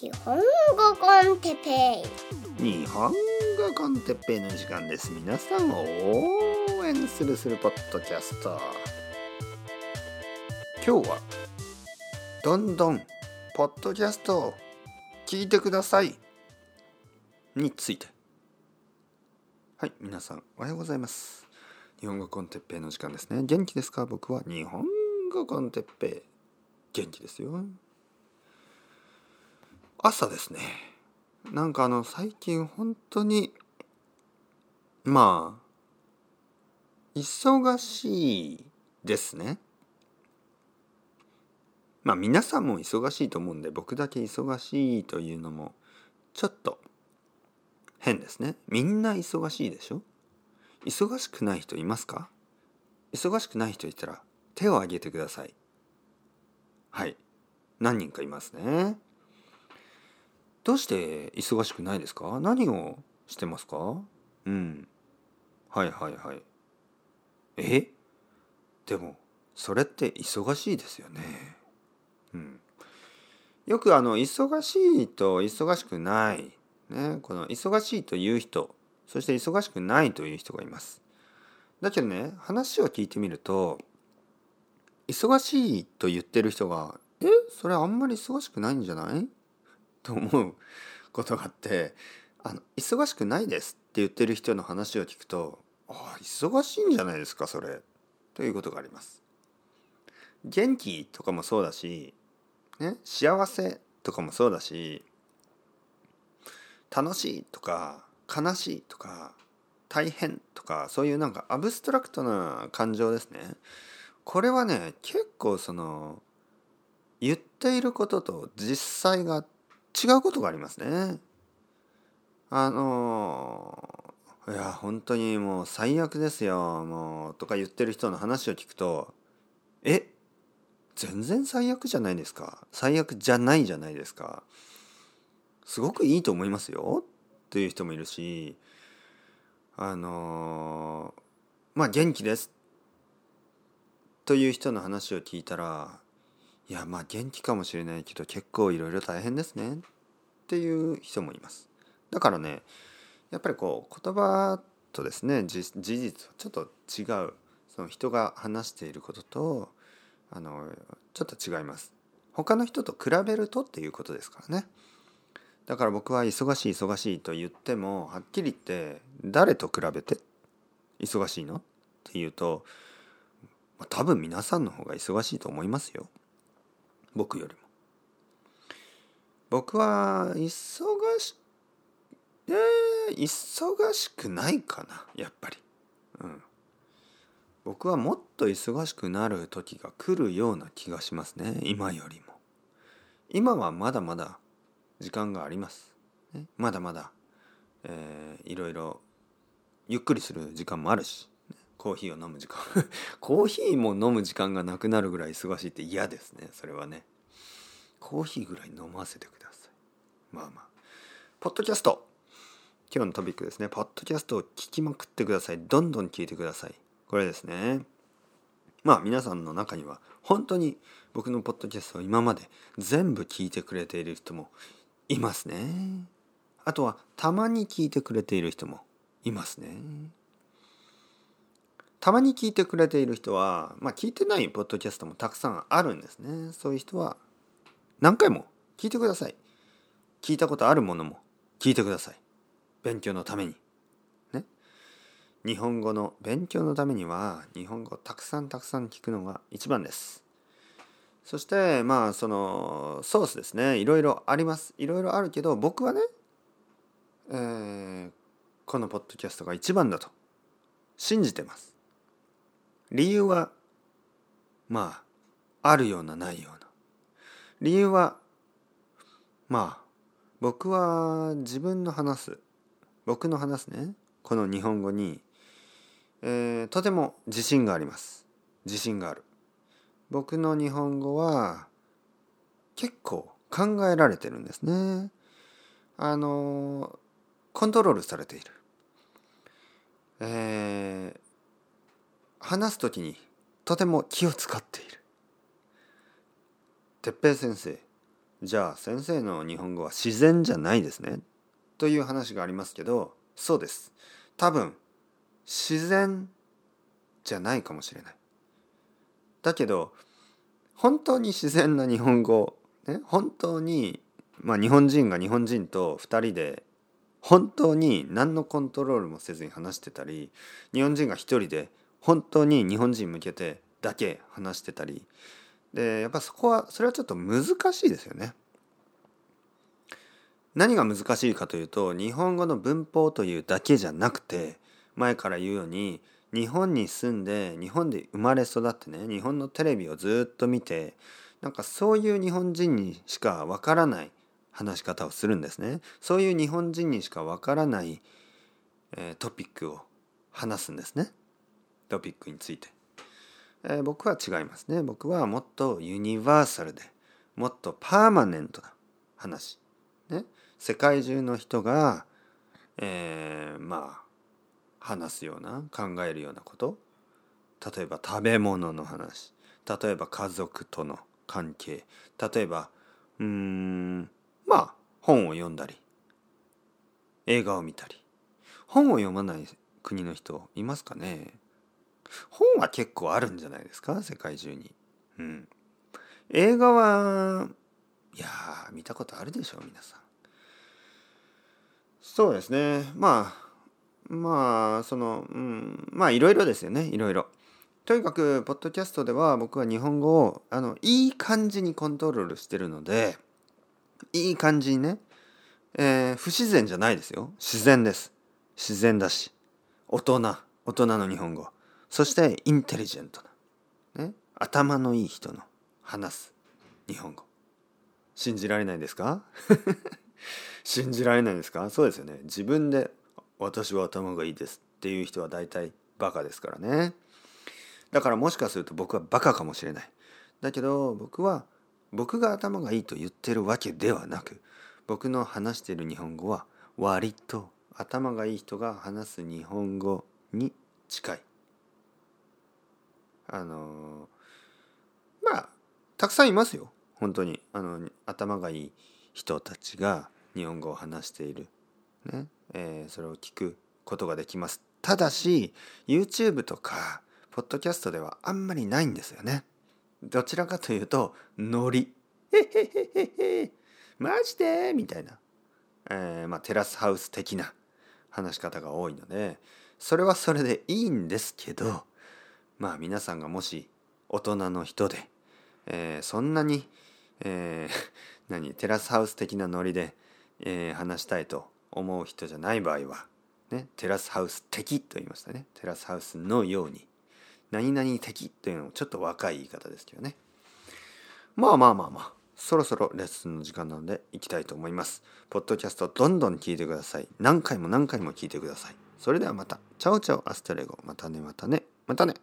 日本語コンテペイ日本語コンテッペイの時間です皆さんを応援するするポッドキャスト今日はどんどんポッドキャストを聞いてください。についてはい。皆さんおはようございます。日本語コンテッペイ。の時間ですね元気ですか？僕は日本語コンテッペイ。元気ですよ。朝ですね。なんかあの最近本当にまあ忙しいですね。まあ皆さんも忙しいと思うんで僕だけ忙しいというのもちょっと変ですね。みんな忙しいでしょ？忙しくない人いますか？忙しくない人いたら手を挙げてください。はい。何人かいますね。どうして忙しくないですか？何をしてますか？うん。はいはいはい。え？でもそれって忙しいですよね。うん。よくあの忙しいと忙しくない。ね。この忙しいという人そして忙しくないという人がいます。だけどね話を聞いてみると忙しいと言ってる人が「え？それあんまり忙しくないんじゃない?」と思うことがあってあの忙しくないですって言ってる人の話を聞くとああ忙しいんじゃないですかそれ。ということがあります。元気とかもそうだし、ね、幸せとかもそうだし楽しいとか悲しいとか大変とかそういうなんかアブストラクトな感情ですね。これはね結構その言っていることと実際が違うことがありますね。あのいや本当にもう最悪ですよもうとか言ってる人の話を聞くとえ全然最悪じゃないですか最悪じゃないじゃないですかすごくいいと思いますよという人もいるしあのまあ元気ですという人の話を聞いたらいやまあ元気かもしれないけど結構いろいろ大変ですね。っていう人もいます。だからねやっぱりこう言葉とですね事実はちょっと違う。その人が話していることとあのちょっと違います。他の人と比べるとっていうことですからね。だから僕は忙しい忙しいと言ってもはっきり言って誰と比べて忙しいの？っていうと多分皆さんの方が忙しいと思いますよ。僕よりも。僕は忙しえー、忙しくないかなやっぱり。うん。僕はもっと忙しくなる時が来るような気がしますね今よりも。今はまだまだ時間があります。ね、まだまだ、えー、いろいろゆっくりする時間もあるし。コーヒーを飲む時間。コーヒーも飲む時間がなくなるぐらい忙しいって嫌ですね。それはね。コーヒーぐらい飲ませてください。まあまあ。ポッドキャスト。今日のトピックですね。ポッドキャストを聞きまくってください。どんどん聞いてください。これですね。まあ皆さんの中には本当に僕のポッドキャストを今まで全部聞いてくれている人もいますね。あとはたまに聞いてくれている人もいますね。たまに聞いてくれている人は、まあ、聞いてないポッドキャストもたくさんあるんですね。そういう人は何回も聞いてください。聞いたことあるものも聞いてください。勉強のために。ね。日本語の勉強のためには日本語をたくさんたくさん聞くのが一番です。そしてまあそのソースですねいろいろありますいろいろあるけど僕はね、えー、このポッドキャストが一番だと信じてます理由はまああるようなないような。理由はまあ僕は自分の話す。僕の話すね。この日本語に、えー、とても自信があります。自信がある。僕の日本語は結構考えられてるんですね。あのコントロールされている。えー、話す時にとても気を使っている。哲平先生じゃあ先生の日本語は自然じゃないですね。という話がありますけどそうです。多分自然じゃないかもしれない。だけど本当に自然な日本語、ね、本当に、まあ、日本人が日本人と2人で本当に何のコントロールもせずに話してたり日本人が1人で本当に日本人向けてだけ話してたり。でやっぱそこはそれはちょっと難しいですよね。何が難しいかというと日本語の文法というだけじゃなくて前から言うように日本に住んで日本で生まれ育ってね日本のテレビをずっと見てなんかそういう日本人にしかわからない話し方をするんですね。そういう日本人にしかわからない、えー、トピックを話すんですね。トピックについて、えー、僕は違いますね。僕はもっとユニバーサルでもっとパーマネントな話。ね。世界中の人が、えー、まあ話すような考えるようなこと。例えば食べ物の話。例えば家族との関係。例えばうんまあ本を読んだり。映画を見たり。本を読まない国の人いますかね？本は結構あるんじゃないですか？世界中に。うん。映画はいや見たことあるでしょ皆さん。そうですねまあまあそのうんまあいろいろですよねいろいろ。とにかくポッドキャストでは僕は日本語をあのいい感じにコントロールしてるのでいい感じにね、えー、不自然じゃないですよ自然です自然だし大人大人の日本語そしてインテリジェントな、ね、頭のいい人の話す日本語。信じられないですか？信じられないですか？そうですよね。自分で私は頭がいいですっていう人は大体バカですからね。だからもしかすると僕はバカかもしれない。だけど僕は僕が頭がいいと言ってるわけではなく僕の話している日本語は割と頭がいい人が話す日本語に近い。あのまあたくさんいますよ。本当に。あの頭がいい人たちが日本語を話している。ね。えー、それを聞くことができます。ただし YouTube とかポッドキャストではあんまりないんですよね。どちらかというとノリ「へへへへへマジで?」みたいな、えー、まあ、テラスハウス的な話し方が多いのでそれはそれでいいんですけどまあ皆さんがもし大人の人で、えー、そんなに、えー、何テラスハウス的なノリで、えー、話したいと思う人じゃない場合は、ね、テラスハウス的と言いましたね。テラスハウスのように何々的というのもちょっと若い言い方ですけどね。まあまあまあまあそろそろレッスンの時間なので行きたいと思います。ポッドキャストどんどん聞いてください。何回も何回も聞いてください。それではまた。 Ciao ciao。 Hasta luego。またねまたね。またね。